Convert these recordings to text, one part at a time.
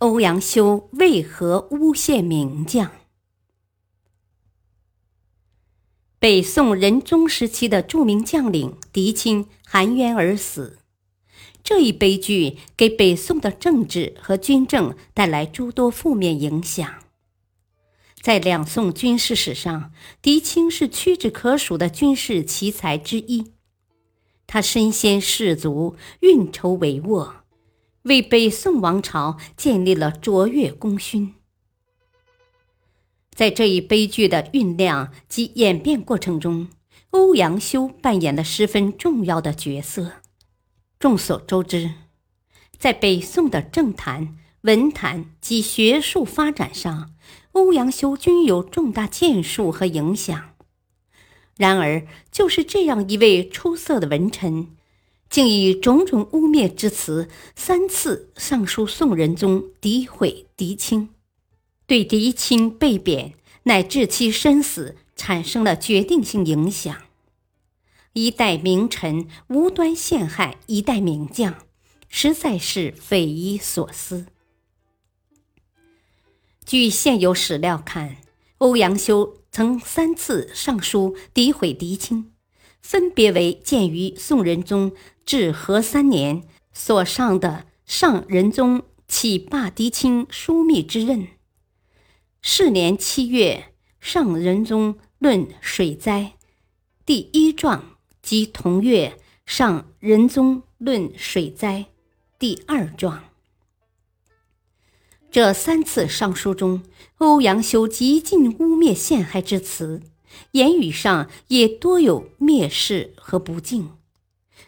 欧阳修为何诬陷名将？北宋仁宗时期的著名将领狄青含冤而死，这一悲剧给北宋的政治和军政带来诸多负面影响。在两宋军事史上，狄青是屈指可数的军事奇才之一。他身先士卒，运筹帷幄，为北宋王朝建立了卓越功勋。在这一悲剧的酝酿及演变过程中，欧阳修扮演了十分重要的角色。众所周知，在北宋的政坛、文坛及学术发展上，欧阳修均有重大建树和影响。然而，就是这样一位出色的文臣，竟以种种污蔑之词三次上书宋仁宗，诋毁狄青，对狄青被贬乃至其身死产生了决定性影响。一代名臣无端陷害一代名将，实在是匪夷所思。据现有史料看，欧阳修。曾三次上书诋毁狄青，分别为鉴于宋仁宗至和三年所上的上仁宗起罢狄青枢密之任；是年七月上仁宗论水灾第一状及同月上仁宗论水灾第二状。这三次上书中，欧阳修极尽污蔑陷害之词，言语上也多有蔑视和不敬。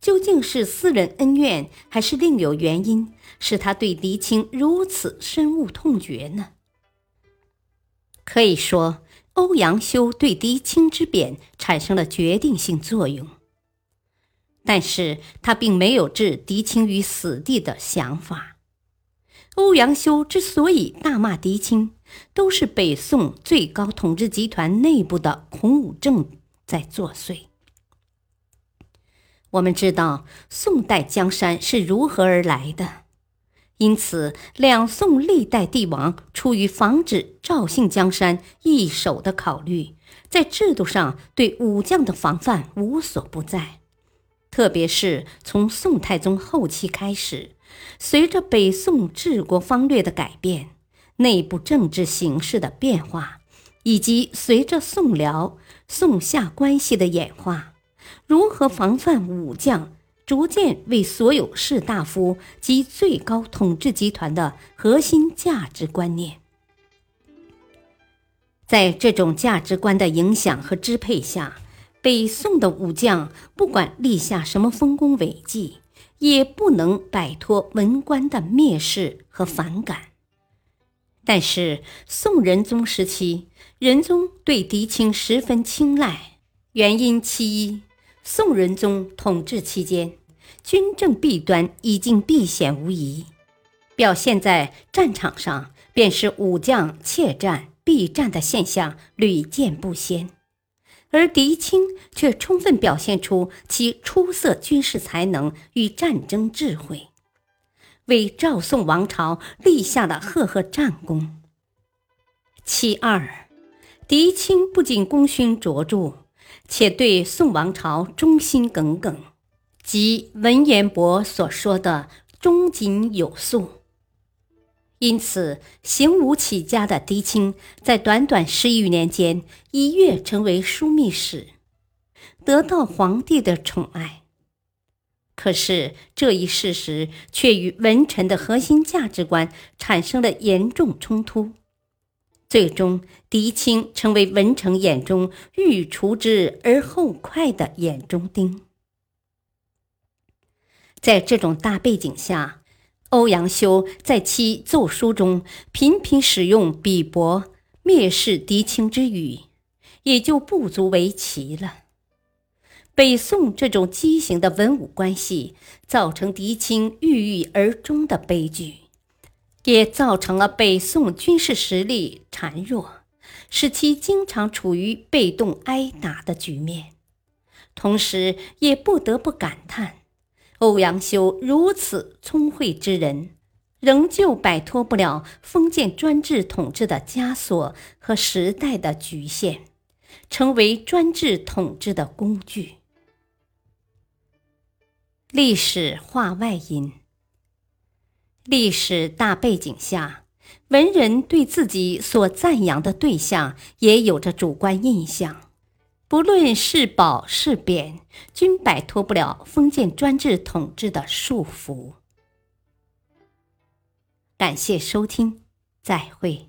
究竟是私人恩怨，还是另有原因，使他对狄青如此深恶痛绝呢？可以说，欧阳修对狄青之贬产生了决定性作用，但是他并没有置狄青于死地的想法。欧阳修之所以大骂狄青，都是北宋最高统治集团内部的孔武正在作祟。我们知道宋代江山是如何而来的，因此两宋历代帝王出于防止赵姓江山易手的考虑，在制度上对武将的防范无所不在，特别是从宋太宗后期开始。随着北宋治国方略的改变，内部政治形势的变化，以及随着宋辽、宋夏关系的演化，如何防范武将，逐渐为所有士大夫及最高统治集团的核心价值观念。在这种价值观的影响和支配下，北宋的武将不管立下什么丰功伟绩。也不能摆脱文官的蔑视和反感。但是宋仁宗时期，仁宗对狄青十分青睐，原因其一：宋仁宗统治期间，军政弊端已经避显无疑，表现在战场上，便是武将怯战、避战的现象屡见不鲜。而狄青却充分表现出其出色军事才能与战争智慧，为赵宋王朝立下了赫赫战功。其二，狄青不仅功勋卓著，且对宋王朝忠心耿耿，即文彦博所说的“忠谨有素”。因此，行武起家的狄青，在短短十余年间一跃成为枢密使，得到皇帝的宠爱。可是，这一事实却与文臣的核心价值观产生了严重冲突，最终，狄青成为文臣眼中欲除之而后快的眼中钉。在这种大背景下。欧阳修在其奏书中频频使用鄙薄、蔑视狄青之语，也就不足为奇了。北宋这种畸形的文武关系，造成狄青郁郁而终的悲剧，也造成了北宋军事实力孱弱，使其经常处于被动挨打的局面。同时，也不得不感叹。欧阳修如此聪慧之人，仍旧摆脱不了封建专制统治的枷锁和时代的局限，成为专制统治的工具。历史话外音：历史大背景下，文人对自己所赞扬的对象也有着主观印象。不论是褒是贬，均摆脱不了封建专制统治的束缚。感谢收听，再会。